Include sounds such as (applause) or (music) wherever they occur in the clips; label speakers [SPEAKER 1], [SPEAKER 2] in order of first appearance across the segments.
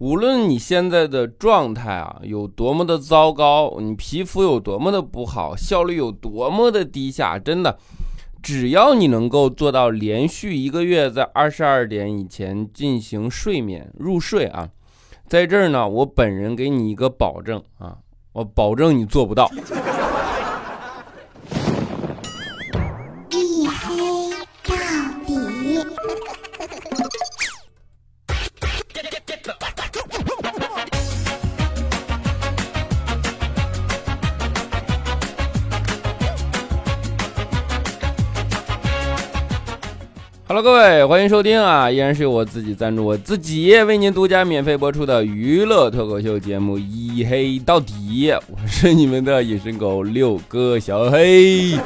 [SPEAKER 1] 无论你现在的状态啊有多么的糟糕，你皮肤有多么的不好，效率有多么的低下，真的，只要你能够做到连续一个月在二十二点以前进行睡眠入睡啊，在这儿呢，我本人给你一个保证啊，我保证你做不到。Hello，各位，欢迎收听啊！依然是由我自己赞助我自己为您独家免费播出的娱乐脱口秀节目《一黑到底》，我是你们的隐身狗六哥小黑。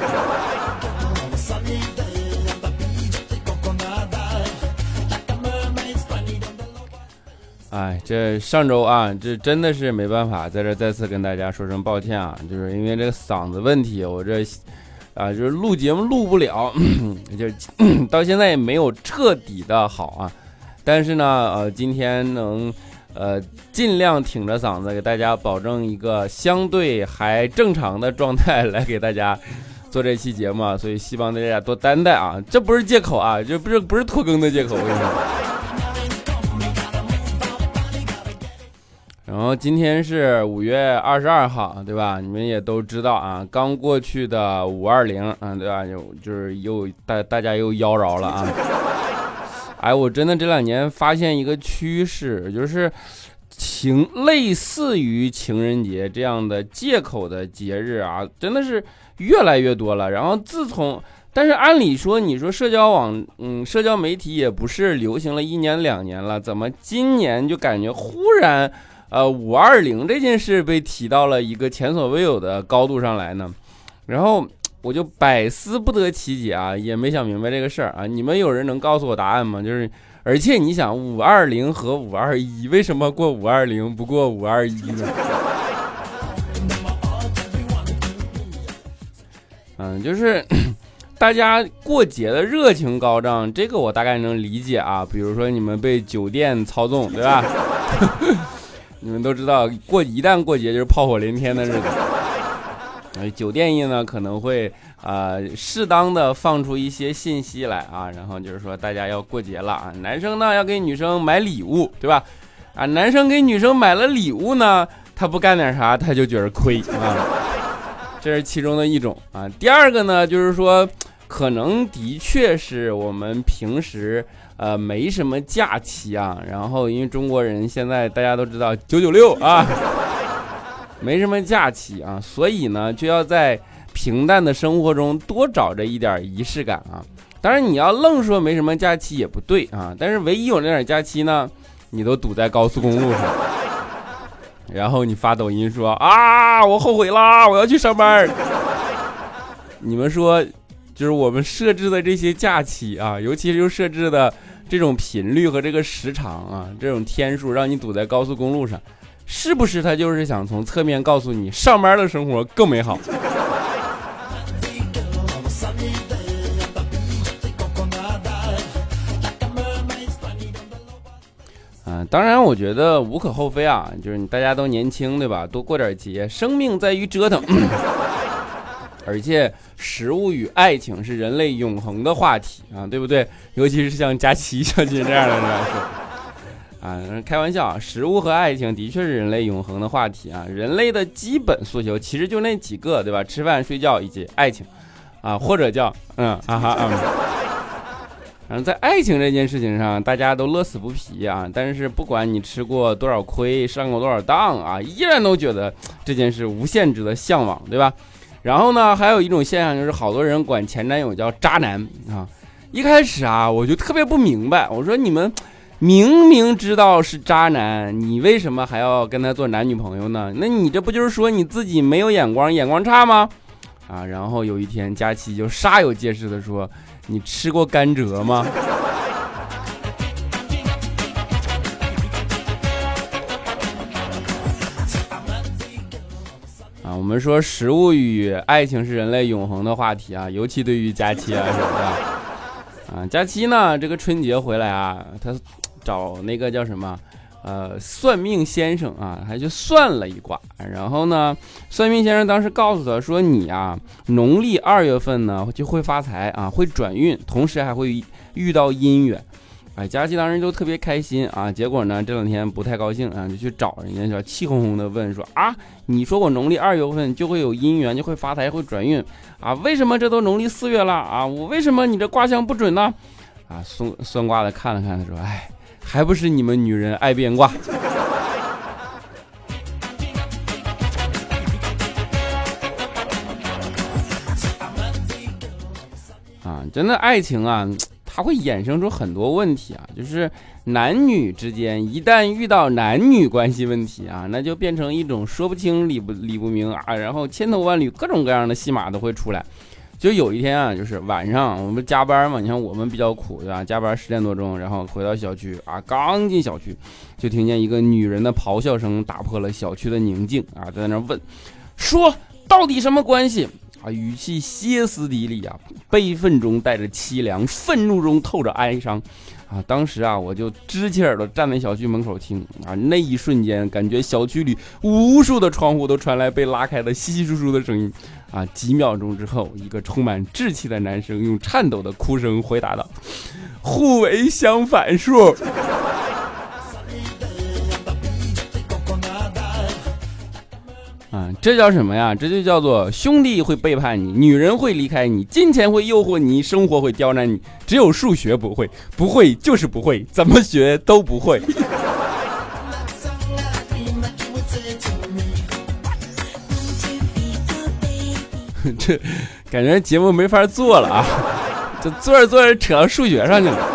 [SPEAKER 1] 哎，这上周啊，这真的是没办法，在这再次跟大家说声抱歉啊，就是因为这个嗓子问题，我这。啊，就是录节目录不了，(clears throat) 就是 (clears throat) 到现在也没有彻底的好啊。但是呢，呃，今天能，呃，尽量挺着嗓子给大家保证一个相对还正常的状态来给大家 (laughs) 做这期节目，啊所以希望大家多担待啊。这不是借口啊，这不是不是拖更的借口，我跟你说。然后今天是五月二十二号，对吧？你们也都知道啊，刚过去的五二零，嗯，对吧？又就是又大大家又妖娆了啊！(laughs) 哎，我真的这两年发现一个趋势，就是情类似于情人节这样的借口的节日啊，真的是越来越多了。然后自从，但是按理说，你说社交网，嗯，社交媒体也不是流行了一年两年了，怎么今年就感觉忽然？呃，五二零这件事被提到了一个前所未有的高度上来呢，然后我就百思不得其解啊，也没想明白这个事儿啊。你们有人能告诉我答案吗？就是，而且你想，五二零和五二一为什么过五二零不过五二一呢？(laughs) 嗯，就是大家过节的热情高涨，这个我大概能理解啊。比如说你们被酒店操纵，对吧？你们都知道，过一旦过节就是炮火连天的日子。呃 (laughs) 酒店业呢可能会啊适当的放出一些信息来啊，然后就是说大家要过节了啊，男生呢要给女生买礼物，对吧？啊，男生给女生买了礼物呢，他不干点啥他就觉得亏啊，这是其中的一种啊。第二个呢就是说，可能的确是我们平时。呃，没什么假期啊，然后因为中国人现在大家都知道九九六啊，(laughs) 没什么假期啊，所以呢就要在平淡的生活中多找着一点仪式感啊。当然你要愣说没什么假期也不对啊，但是唯一有那点假期呢，你都堵在高速公路上，(laughs) 然后你发抖音说啊，我后悔啦，我要去上班。(laughs) 你们说？就是我们设置的这些假期啊，尤其是又设置的这种频率和这个时长啊，这种天数，让你堵在高速公路上，是不是他就是想从侧面告诉你，上班的生活更美好？嗯，(laughs) 当然，我觉得无可厚非啊，就是大家都年轻，对吧？多过点节，生命在于折腾。而且，食物与爱情是人类永恒的话题啊，对不对？尤其是像佳琪小姐这样的人，啊，开玩笑，食物和爱情的确是人类永恒的话题啊。人类的基本诉求其实就那几个，对吧？吃饭、睡觉以及爱情，啊，或者叫嗯啊哈嗯。然后在爱情这件事情上，大家都乐此不疲啊。但是不管你吃过多少亏，上过多少当啊，依然都觉得这件事无限值的向往，对吧？然后呢，还有一种现象就是，好多人管前男友叫渣男啊。一开始啊，我就特别不明白，我说你们明明知道是渣男，你为什么还要跟他做男女朋友呢？那你这不就是说你自己没有眼光，眼光差吗？啊，然后有一天，佳琪就煞有介事的说：“你吃过甘蔗吗？”我们说食物与爱情是人类永恒的话题啊，尤其对于佳期啊，是吧？啊，佳期呢，这个春节回来啊，他找那个叫什么，呃，算命先生啊，还就算了一卦。然后呢，算命先生当时告诉他说：“你啊，农历二月份呢就会发财啊，会转运，同时还会遇到姻缘。”哎，佳琪当时就特别开心啊。结果呢，这两天不太高兴啊，就去找人家，就气哄哄的问说：“啊，你说我农历二月份就会有姻缘，就会发财，会转运啊？为什么这都农历四月了啊？我为什么你这卦象不准呢？”啊，算算卦的看了看，他说：“哎。”还不是你们女人爱变卦 (laughs) 啊！真的爱情啊，它会衍生出很多问题啊。就是男女之间一旦遇到男女关系问题啊，那就变成一种说不清理不理不明啊，然后千头万缕各种各样的戏码都会出来。就有一天啊，就是晚上我们加班嘛，你看我们比较苦对吧？加班十点多钟，然后回到小区啊，刚进小区，就听见一个女人的咆哮声打破了小区的宁静啊，在那问，说到底什么关系啊？语气歇斯底里啊，悲愤中带着凄凉，愤怒中透着哀伤啊。当时啊，我就支起耳朵站在小区门口听啊，那一瞬间感觉小区里无数的窗户都传来被拉开的稀稀疏疏的声音。啊！几秒钟之后，一个充满稚气的男生用颤抖的哭声回答道：“互为相反数。”啊，这叫什么呀？这就叫做兄弟会背叛你，女人会离开你，金钱会诱惑你，生活会刁难你，只有数学不会，不会就是不会，怎么学都不会。(laughs) 这感觉节目没法做了啊！就做着做着扯到数学上去了。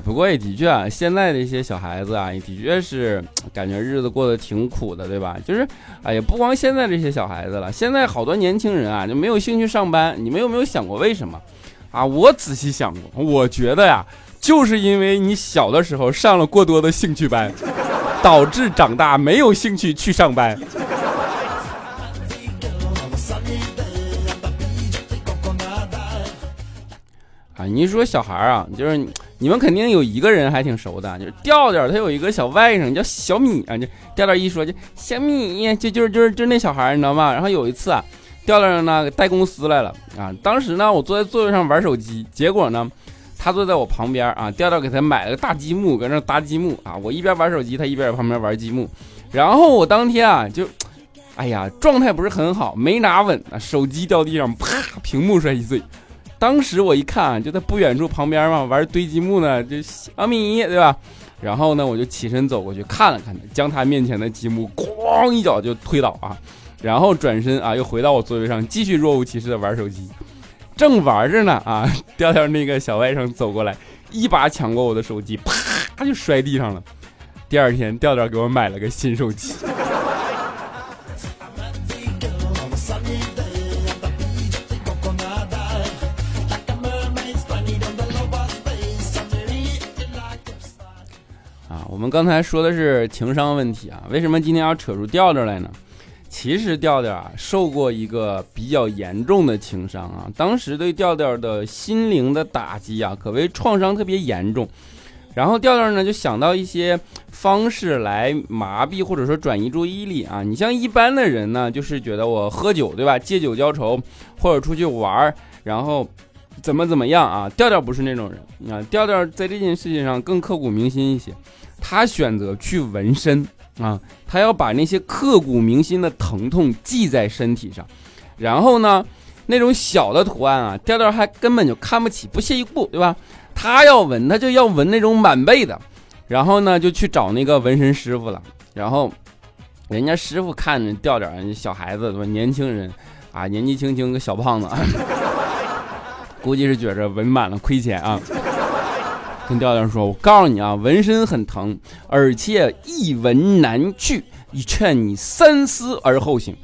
[SPEAKER 1] 不过也的确啊，现在的一些小孩子啊，也的确是感觉日子过得挺苦的，对吧？就是，哎呀，不光现在这些小孩子了，现在好多年轻人啊，就没有兴趣上班。你们有没有想过为什么？啊，我仔细想过，我觉得呀，就是因为你小的时候上了过多的兴趣班，导致长大没有兴趣去上班。啊，你说小孩啊，就是你们肯定有一个人还挺熟的，就是调调，他有一个小外甥叫小米啊，就调调一说就小米，就就是就是就是那小孩，你知道吗？然后有一次啊，调调呢带公司来了啊，当时呢我坐在座位上玩手机，结果呢他坐在我旁边啊，调调给他买了个大积木，搁那搭积木啊，我一边玩手机，他一边在旁边玩积木，然后我当天啊就，哎呀状态不是很好，没拿稳啊，手机掉地上，啪，屏幕摔一碎。当时我一看啊，就在不远处旁边嘛，玩堆积木呢，就小米对吧？然后呢，我就起身走过去看了看他，将他面前的积木咣一脚就推倒啊，然后转身啊，又回到我座位上，继续若无其事的玩手机。正玩着呢啊，(laughs) 调调那个小外甥走过来，一把抢过我的手机，啪就摔地上了。第二天，调调给我买了个新手机。我们刚才说的是情商问题啊，为什么今天要扯出调调来呢？其实调调啊受过一个比较严重的情伤啊，当时对调调的心灵的打击啊，可谓创伤特别严重。然后调调呢就想到一些方式来麻痹或者说转移注意力啊。你像一般的人呢，就是觉得我喝酒对吧，借酒浇愁，或者出去玩儿，然后怎么怎么样啊？调调不是那种人啊，调调在这件事情上更刻骨铭心一些。他选择去纹身啊，他要把那些刻骨铭心的疼痛记在身体上，然后呢，那种小的图案啊，调调还根本就看不起，不屑一顾，对吧？他要纹，他就要纹那种满背的，然后呢，就去找那个纹身师傅了。然后，人家师傅看着调调，小孩子对吧？年轻人啊，年纪轻轻个小胖子，(laughs) 估计是觉着纹满了亏钱啊。跟调调说：“我告诉你啊，纹身很疼，而且一纹难去，劝你三思而后行。”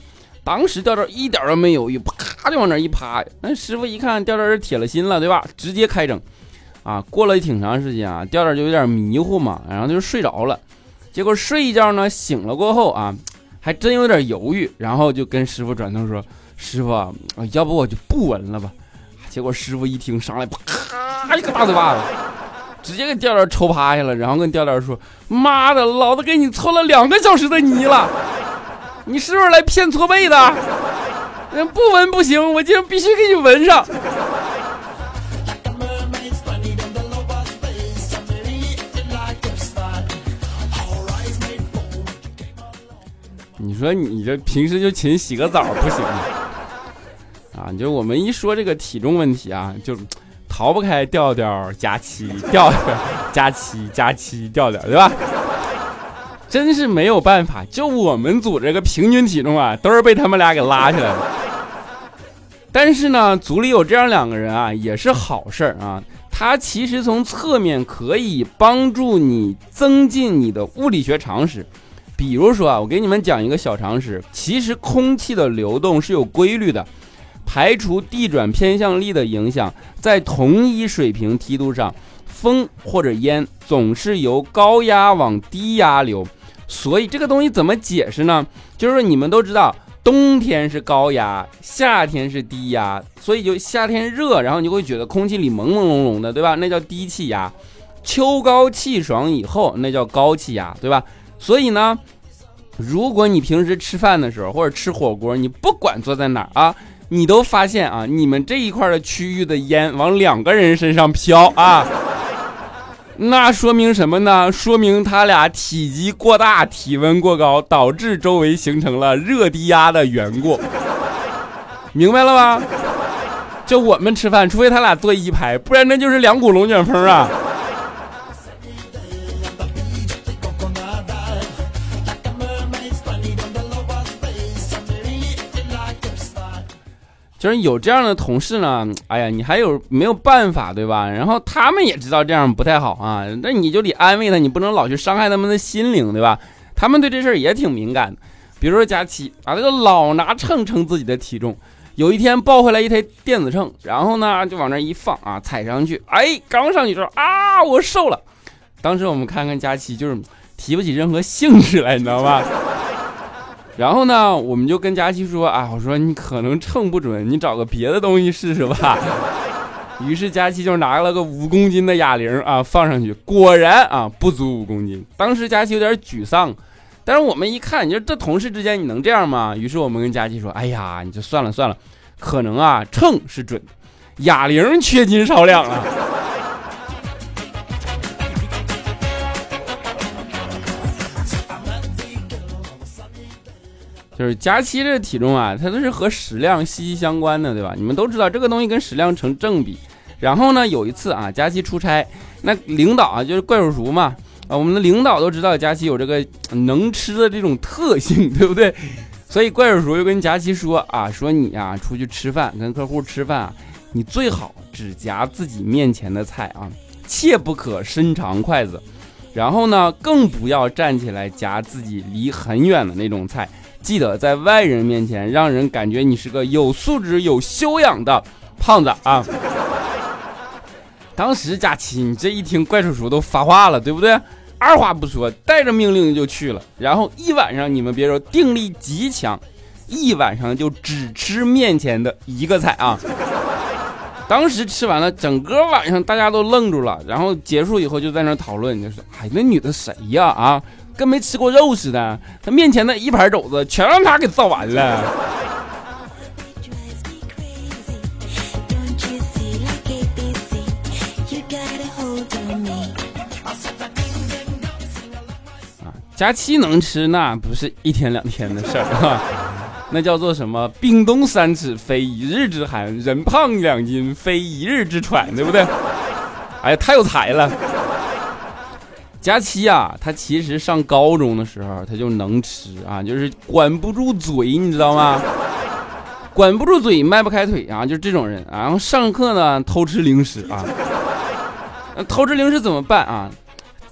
[SPEAKER 1] 当时调调一点都没犹豫，啪就往那一趴。那师傅一看调调是铁了心了，对吧？直接开整。啊，过了挺长时间啊，调调就有点迷糊嘛，然后就睡着了。结果睡一觉呢，醒了过后啊，还真有点犹豫，然后就跟师傅转头说：“师傅，啊要不我就不纹了吧？”结果师傅一听，上来啪一个大嘴巴子。直接给调调抽趴下了，然后跟调调说：“妈的，老子给你搓了两个小时的泥了，(laughs) 你是不是来骗搓背的？不闻不行，我今天必须给你闻上。”你说你这平时就勤洗个澡不行吗？啊，就我们一说这个体重问题啊，就逃不开调调加七调调加七加七调调，对吧？真是没有办法，就我们组这个平均体重啊，都是被他们俩给拉起来了。但是呢，组里有这样两个人啊，也是好事儿啊。他其实从侧面可以帮助你增进你的物理学常识。比如说啊，我给你们讲一个小常识，其实空气的流动是有规律的，排除地转偏向力的影响，在同一水平梯度上，风或者烟总是由高压往低压流，所以这个东西怎么解释呢？就是说你们都知道，冬天是高压，夏天是低压，所以就夏天热，然后你就会觉得空气里朦朦胧胧的，对吧？那叫低气压，秋高气爽以后，那叫高气压，对吧？所以呢，如果你平时吃饭的时候或者吃火锅，你不管坐在哪儿啊，你都发现啊，你们这一块的区域的烟往两个人身上飘啊，(laughs) 那说明什么呢？说明他俩体积过大，体温过高，导致周围形成了热低压的缘故。明白了吧？就我们吃饭，除非他俩坐一排，不然那就是两股龙卷风啊。就是有这样的同事呢，哎呀，你还有没有办法，对吧？然后他们也知道这样不太好啊，那你就得安慰他，你不能老去伤害他们的心灵，对吧？他们对这事儿也挺敏感的。比如说佳期啊，这个老拿秤称自己的体重，有一天抱回来一台电子秤，然后呢就往那一放啊，踩上去，哎，刚上去之后啊，我瘦了。当时我们看看佳期，就是提不起任何兴致来，你知道吧？然后呢，我们就跟佳琪说啊，我说你可能称不准，你找个别的东西试试吧。(laughs) 于是佳琪就拿了个五公斤的哑铃啊，放上去，果然啊不足五公斤。当时佳琪有点沮丧，但是我们一看，你说这同事之间你能这样吗？于是我们跟佳琪说，哎呀，你就算了算了，可能啊秤是准，哑铃缺斤少两啊。就是佳期这体重啊，它都是和食量息息相关的，对吧？你们都知道这个东西跟食量成正比。然后呢，有一次啊，佳期出差，那领导啊就是怪叔叔嘛，啊，我们的领导都知道佳期有这个能吃的这种特性，(laughs) 对不对？所以怪叔叔又跟佳期说啊，说你啊出去吃饭，跟客户吃饭啊，你最好只夹自己面前的菜啊，切不可伸长筷子。然后呢，更不要站起来夹自己离很远的那种菜。记得在外人面前，让人感觉你是个有素质、有修养的胖子啊！当时佳琪，你这一听怪叔叔都发话了，对不对？二话不说，带着命令就去了。然后一晚上，你们别说，定力极强，一晚上就只吃面前的一个菜啊！当时吃完了，整个晚上大家都愣住了。然后结束以后，就在那讨论，就说：“哎，那女的谁呀？啊？”跟没吃过肉似的，他面前的一盘肘子全让他给造完了。啊，佳期能吃那不是一天两天的事儿啊，那叫做什么？冰冻三尺非一日之寒，人胖两斤非一日之喘，对不对？哎呀，太有才了。佳期啊，他其实上高中的时候他就能吃啊，就是管不住嘴，你知道吗？(laughs) 管不住嘴，迈不开腿啊，就是这种人。然后上课呢偷吃零食啊，偷吃零食怎么办啊？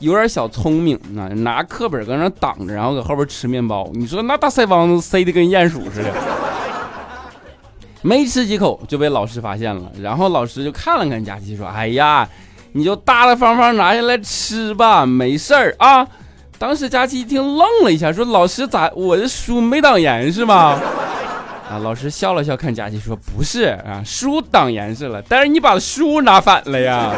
[SPEAKER 1] 有点小聪明啊，拿课本搁那挡着，然后搁后边吃面包。你说那大腮帮子塞的跟鼹鼠似的，没吃几口就被老师发现了。然后老师就看了看佳琪，说：“哎呀。”你就大大方方拿下来吃吧，没事儿啊。当时佳琪一听愣了一下，说：“老师咋，我的书没挡严是吗？” (laughs) 啊，老师笑了笑，看佳琪说：“不是啊，书挡严实了，但是你把书拿反了呀。”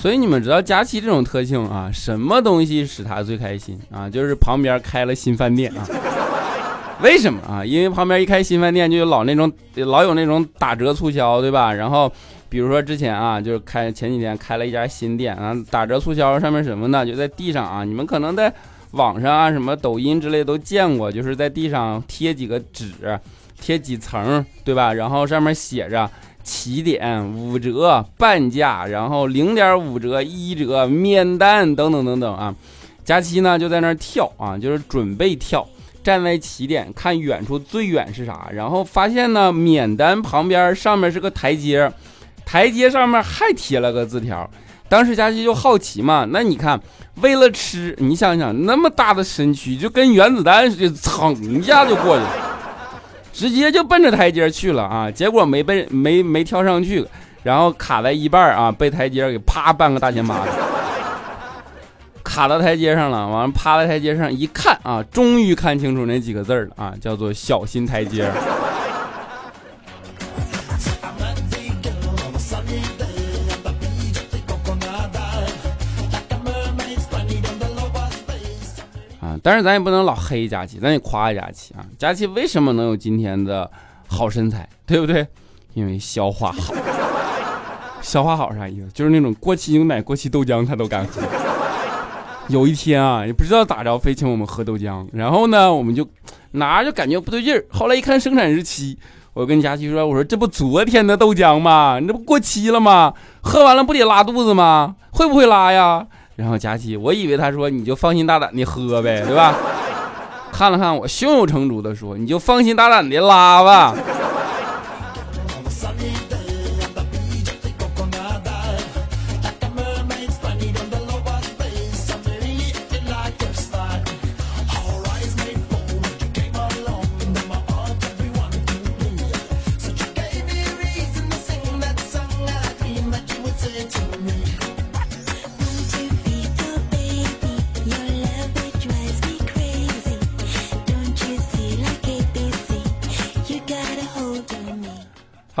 [SPEAKER 1] 所以你们知道佳期这种特性啊，什么东西使他最开心啊？就是旁边开了新饭店啊。为什么啊？因为旁边一开新饭店，就有老那种老有那种打折促销，对吧？然后比如说之前啊，就是开前几天开了一家新店啊，打折促销上面什么呢？就在地上啊，你们可能在网上啊、什么抖音之类都见过，就是在地上贴几个纸，贴几层，对吧？然后上面写着起点、五折、半价，然后零点五折、一折、免单等等等等啊。佳期呢就在那儿跳啊，就是准备跳。站在起点看远处最远是啥，然后发现呢免单旁边上面是个台阶，台阶上面还贴了个字条。当时佳琪就好奇嘛，那你看为了吃，你想想那么大的身躯就跟原子弹似的，噌一下就过去了，直接就奔着台阶去了啊！结果没奔没没跳上去，然后卡在一半啊，被台阶给啪半个大前巴子。卡到台阶上了，完了趴在台阶上一看啊，终于看清楚那几个字了啊，叫做小心台阶。但是咱也不能老黑佳琪，咱得夸佳琪啊。佳琪为什么能有今天的好身材，对不对？因为消化好。消化好啥意思？就是那种过期牛奶、过期豆浆他都敢喝。有一天啊，也不知道咋着，非请我们喝豆浆。然后呢，我们就拿着感觉不对劲儿。后来一看生产日期，我跟佳琪说：“我说这不昨天的豆浆吗？你这不过期了吗？喝完了不得拉肚子吗？会不会拉呀？”然后佳琪，我以为他说你就放心大胆的喝呗，对吧？看了看我，胸有成竹的说：“你就放心大胆的拉吧。”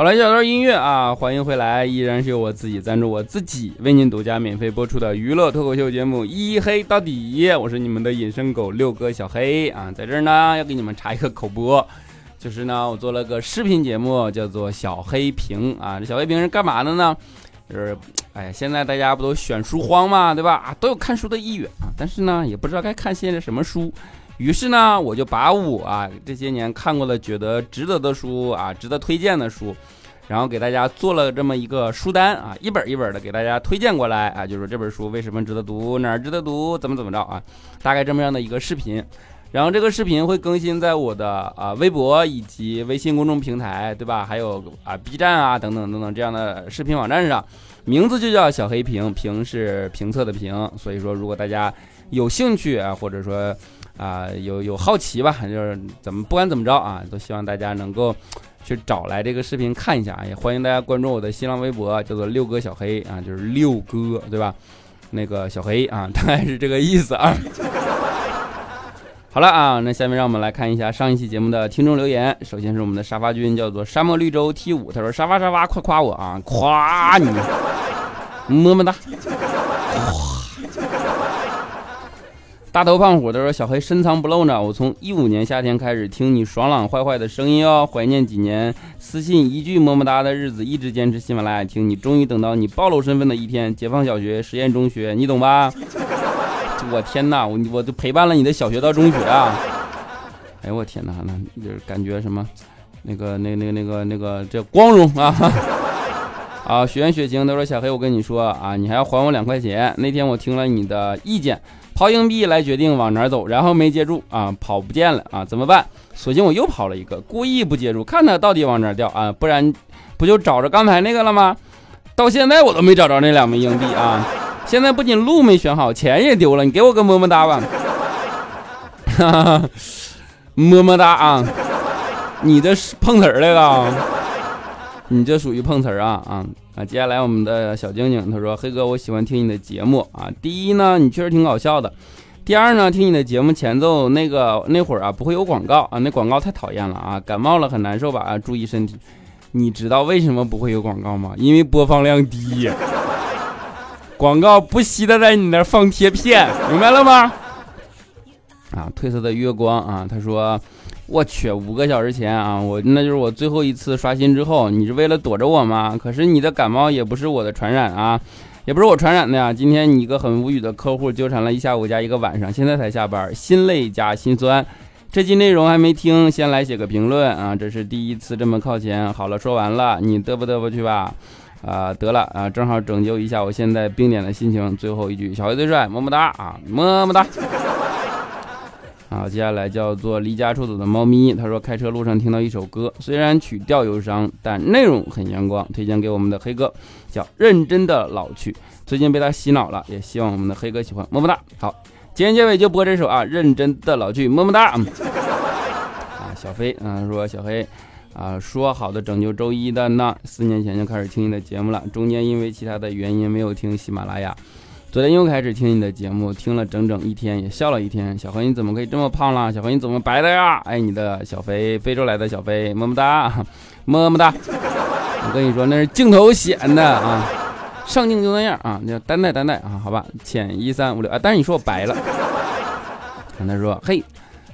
[SPEAKER 1] 好了，一小段音乐啊，欢迎回来，依然是由我自己赞助，我自己为您独家免费播出的娱乐脱口秀节目《一黑到底》，我是你们的隐身狗六哥小黑啊，在这儿呢要给你们插一个口播，就是呢我做了个视频节目，叫做小黑屏啊，这小黑屏是干嘛的呢？就是，哎呀，现在大家不都选书荒嘛，对吧？啊，都有看书的意愿啊，但是呢，也不知道该看些什么书。于是呢，我就把我啊这些年看过的、觉得值得的书啊，值得推荐的书，然后给大家做了这么一个书单啊，一本一本的给大家推荐过来啊，就是这本书为什么值得读，哪儿值得读，怎么怎么着啊，大概这么样的一个视频。然后这个视频会更新在我的啊微博以及微信公众平台，对吧？还有啊 B 站啊等等等等这样的视频网站上，名字就叫小黑评，评是评测的评。所以说，如果大家有兴趣啊，或者说。啊，有有好奇吧？就是怎么不管怎么着啊，都希望大家能够去找来这个视频看一下。也欢迎大家关注我的新浪微博，叫做六哥小黑啊，就是六哥对吧？那个小黑啊，(laughs) 大概是这个意思啊。(laughs) 好了啊，那下面让我们来看一下上一期节目的听众留言。首先是我们的沙发君，叫做沙漠绿洲 T 五，他说沙发沙发快夸我啊，夸你，么么哒。大头胖虎他说：“小黑深藏不露呢，我从一五年夏天开始听你爽朗坏坏的声音哦，怀念几年私信一句么么哒的日子，一直坚持喜马拉雅听你，终于等到你暴露身份的一天。解放小学，实验中学，你懂吧？我天哪，我我就陪伴了你的小学到中学啊！哎呦我天哪，那就是感觉什么，那个那那个那个那个这光荣啊！啊，雪原雪晴他说小黑，我跟你说啊，你还要还我两块钱。那天我听了你的意见。”抛硬币来决定往哪走，然后没接住啊，跑不见了啊，怎么办？索性我又跑了一个，故意不接住，看他到底往哪掉啊，不然不就找着刚才那个了吗？到现在我都没找着那两枚硬币啊！现在不仅路没选好，钱也丢了，你给我个么么哒吧！(laughs) 么么哒啊！你这是碰瓷儿来了？你这属于碰瓷儿啊啊！啊，接下来我们的小晶晶他说：“黑哥，我喜欢听你的节目啊。第一呢，你确实挺搞笑的；第二呢，听你的节目前奏那个那会儿啊，不会有广告啊，那广告太讨厌了啊，感冒了很难受吧？啊，注意身体。你知道为什么不会有广告吗？因为播放量低。广告不惜的在你那儿放贴片，明白了吗？啊，褪色的月光啊，他说，我去，五个小时前啊，我那就是我最后一次刷新之后，你是为了躲着我吗？可是你的感冒也不是我的传染啊，也不是我传染的呀。今天你一个很无语的客户纠缠了一下午加一个晚上，现在才下班，心累加心酸。这期内容还没听，先来写个评论啊，这是第一次这么靠前。好了，说完了，你嘚啵嘚啵去吧。啊，得了啊，正好拯救一下我现在冰点的心情。最后一句，小黑最帅，么么哒啊，么么哒。好，接下来叫做离家出走的猫咪。他说，开车路上听到一首歌，虽然曲调忧伤，但内容很阳光，推荐给我们的黑哥，叫《认真的老去》。最近被他洗脑了，也希望我们的黑哥喜欢，么么哒。好，今天结尾就播这首啊，《认真的老去》，么么哒。啊，小飞，嗯，说小黑。啊，说好的拯救周一的呢？四年前就开始听你的节目了，中间因为其他的原因没有听喜马拉雅，昨天又开始听你的节目，听了整整一天，也笑了一天。小何你怎么可以这么胖了？小何你怎么白的呀？爱你的小飞，非洲来的小飞，么么哒，么么哒。我跟你说，那是镜头显的啊，上镜就那样啊，叫担待担待啊，好吧，浅一三五六啊，但是你说我白了，跟他说，嘿。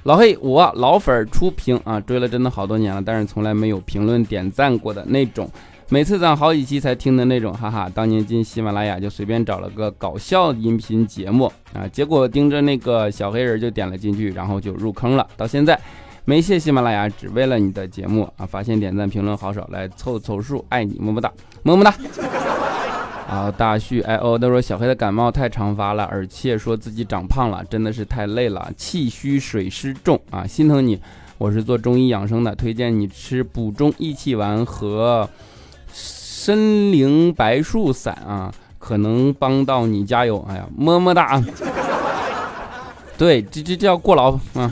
[SPEAKER 1] 老黑，我老粉出屏啊，追了真的好多年了，但是从来没有评论点赞过的那种，每次攒好几期才听的那种，哈哈。当年进喜马拉雅就随便找了个搞笑音频节目啊，结果盯着那个小黑人就点了进去，然后就入坑了。到现在没谢喜马拉雅，只为了你的节目啊，发现点赞评论好少，来凑凑数，爱你么么哒，么么哒。啊，大旭，哎哦，他说小黑的感冒太常发了，而且说自己长胖了，真的是太累了，气虚水湿重啊，心疼你。我是做中医养生的，推荐你吃补中益气丸和森林白术散啊，可能帮到你。加油！哎呀，么么哒。对，这这叫过劳啊。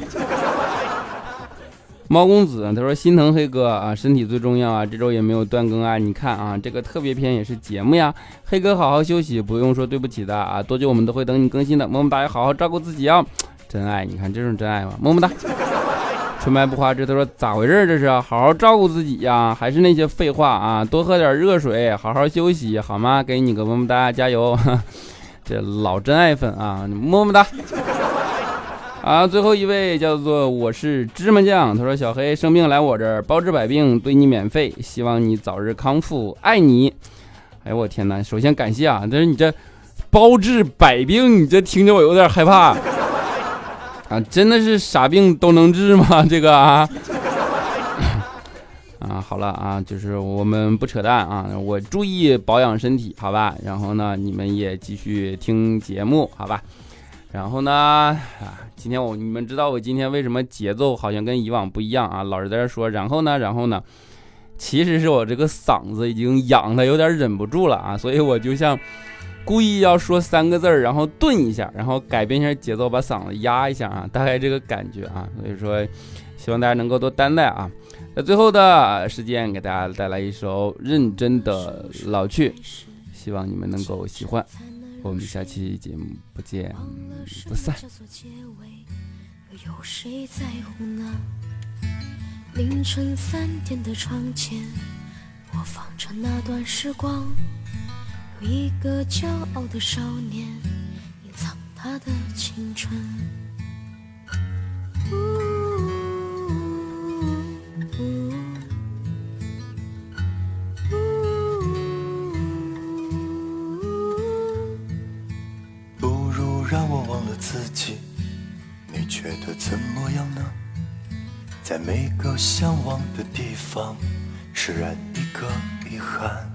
[SPEAKER 1] 猫公子他说心疼黑哥啊，身体最重要啊，这周也没有断更啊。你看啊，这个特别篇也是节目呀。黑哥好好休息，不用说对不起的啊。多久我们都会等你更新的，么么哒，要好好照顾自己啊。真爱，你看这种真爱吗？么么哒。纯白不花枝他说咋回事？这是好好照顾自己呀，还是那些废话啊？多喝点热水，好好休息好吗？给你个么么哒，加油。(laughs) 这老真爱粉啊，么么哒。啊，最后一位叫做我是芝麻酱，他说小黑生病来我这儿包治百病，对你免费，希望你早日康复，爱你。哎我天哪！首先感谢啊，但是你这包治百病，你这听着我有点害怕啊，真的是啥病都能治吗？(laughs) 这个啊 (laughs) 啊，好了啊，就是我们不扯淡啊，我注意保养身体，好吧？然后呢，你们也继续听节目，好吧？然后呢，啊，今天我你们知道我今天为什么节奏好像跟以往不一样啊？老是在这说，然后呢，然后呢，其实是我这个嗓子已经痒的有点忍不住了啊，所以我就像故意要说三个字儿，然后顿一下，然后改变一下节奏，把嗓子压一下啊，(laughs) 大概这个感觉啊，所以说希望大家能够多担待啊。在最后的时间，给大家带来一首《认真的老去》，希望你们能够喜欢。我们下期节目不见不散。有谁在乎呢？凌晨三点的窗前，播放着那段时光。有一个骄傲的少年，隐藏他的青春。在每个向往的地方，释然一个遗憾。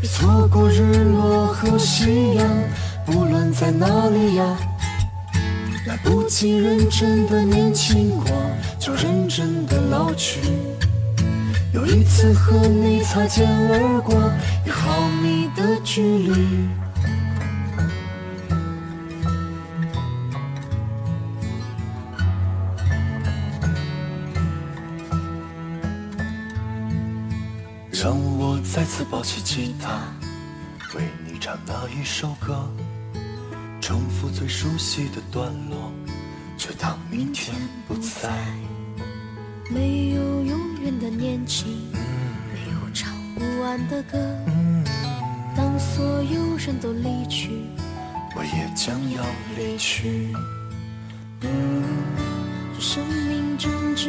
[SPEAKER 1] 别错过日落和夕阳，不论在哪里呀。来不及认真的年轻过，就认真的老去。有一次和你擦肩而过，一毫米的距离。
[SPEAKER 2] 让我再次抱起吉他，为你唱那一首歌，重复最熟悉的段落，就当明天不在。
[SPEAKER 3] 没有永远的年轻，没有唱不完的歌。当所有人都离去，
[SPEAKER 2] 我也将要离去。
[SPEAKER 3] 这生命正值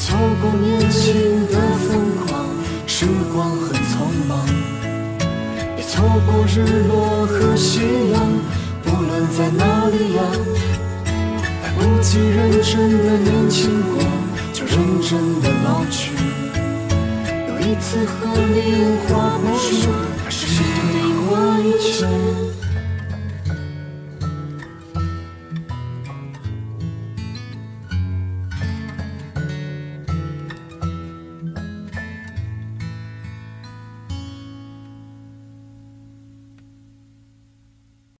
[SPEAKER 2] 错过年轻的疯狂，时光很匆忙。别错过日落和夕阳，不论在哪里呀。来不及认真的年轻过，就认真的老去。有一次和你无话不说，是对我一切。